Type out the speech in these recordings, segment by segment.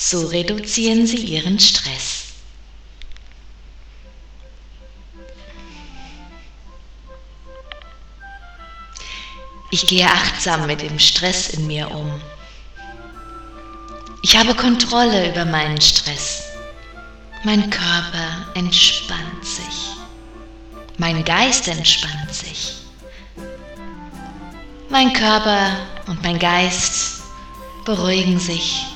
So reduzieren Sie Ihren Stress. Ich gehe achtsam mit dem Stress in mir um. Ich habe Kontrolle über meinen Stress. Mein Körper entspannt sich. Mein Geist entspannt sich. Mein Körper und mein Geist beruhigen sich.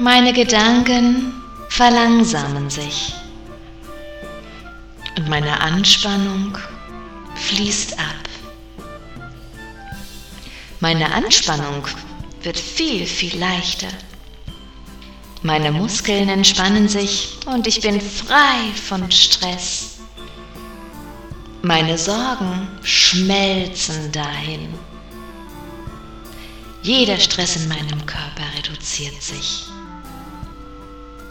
Meine Gedanken verlangsamen sich. Und meine Anspannung fließt ab. Meine Anspannung wird viel, viel leichter. Meine Muskeln entspannen sich und ich bin frei von Stress. Meine Sorgen schmelzen dahin. Jeder Stress in meinem Körper reduziert sich.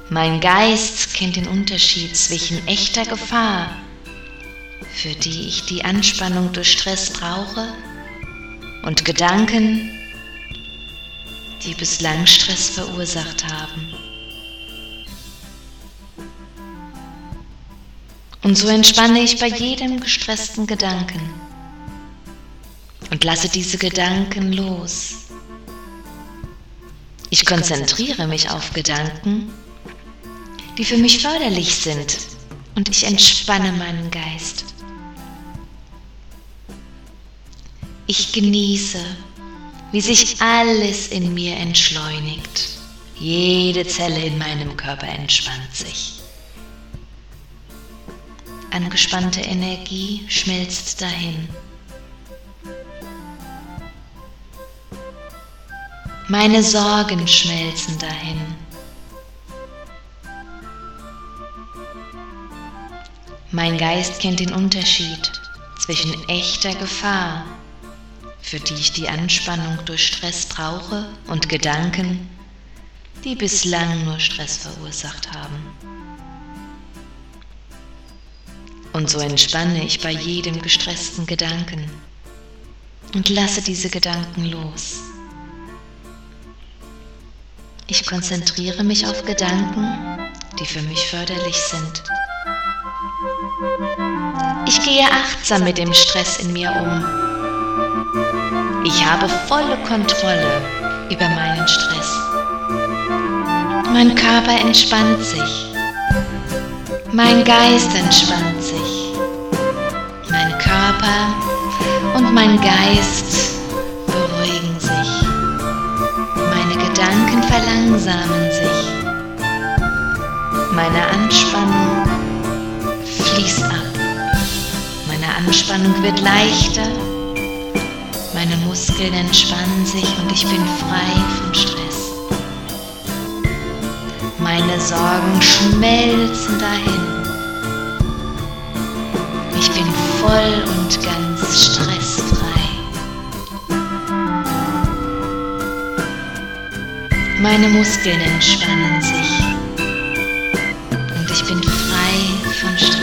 Mein Geist kennt den Unterschied zwischen echter Gefahr, für die ich die Anspannung durch Stress brauche, und Gedanken, die bislang Stress verursacht haben. Und so entspanne ich bei jedem gestressten Gedanken und lasse diese Gedanken los. Ich konzentriere mich auf Gedanken, die für mich förderlich sind und ich entspanne meinen Geist. Ich genieße, wie sich alles in mir entschleunigt. Jede Zelle in meinem Körper entspannt sich. Angespannte Energie schmilzt dahin. Meine Sorgen schmelzen dahin. Mein Geist kennt den Unterschied zwischen echter Gefahr für die ich die Anspannung durch Stress brauche und Gedanken, die bislang nur Stress verursacht haben. Und so entspanne ich bei jedem gestressten Gedanken und lasse diese Gedanken los. Ich konzentriere mich auf Gedanken, die für mich förderlich sind. Ich gehe achtsam mit dem Stress in mir um ich habe volle Kontrolle über meinen Stress. Mein Körper entspannt sich. Mein Geist entspannt sich. Mein Körper und mein Geist beruhigen sich. Meine Gedanken verlangsamen sich. Meine Anspannung fließt Anspannung wird leichter meine Muskeln entspannen sich und ich bin frei von Stress. Meine Sorgen schmelzen dahin. Ich bin voll und ganz stressfrei. Meine Muskeln entspannen sich und ich bin frei von Stress.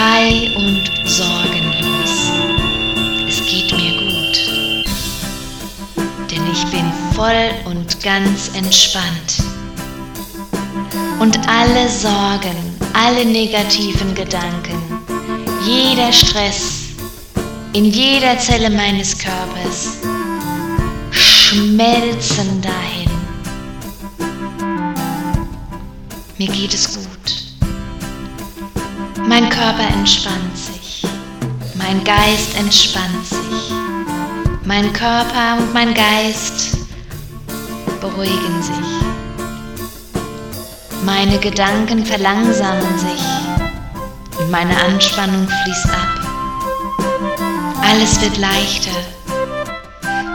Frei und sorgenlos. voll und ganz entspannt. Und alle Sorgen, alle negativen Gedanken, jeder Stress in jeder Zelle meines Körpers schmelzen dahin. Mir geht es gut. Mein Körper entspannt sich. Mein Geist entspannt sich. Mein Körper und mein Geist beruhigen sich. Meine Gedanken verlangsamen sich und meine Anspannung fließt ab. Alles wird leichter.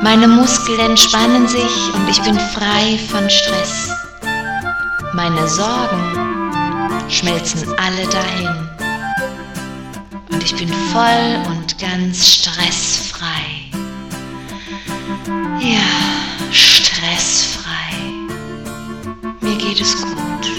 Meine Muskeln entspannen sich und ich bin frei von Stress. Meine Sorgen schmelzen alle dahin ich bin voll und ganz stressfrei. Ja, stressfrei. Mir geht es gut.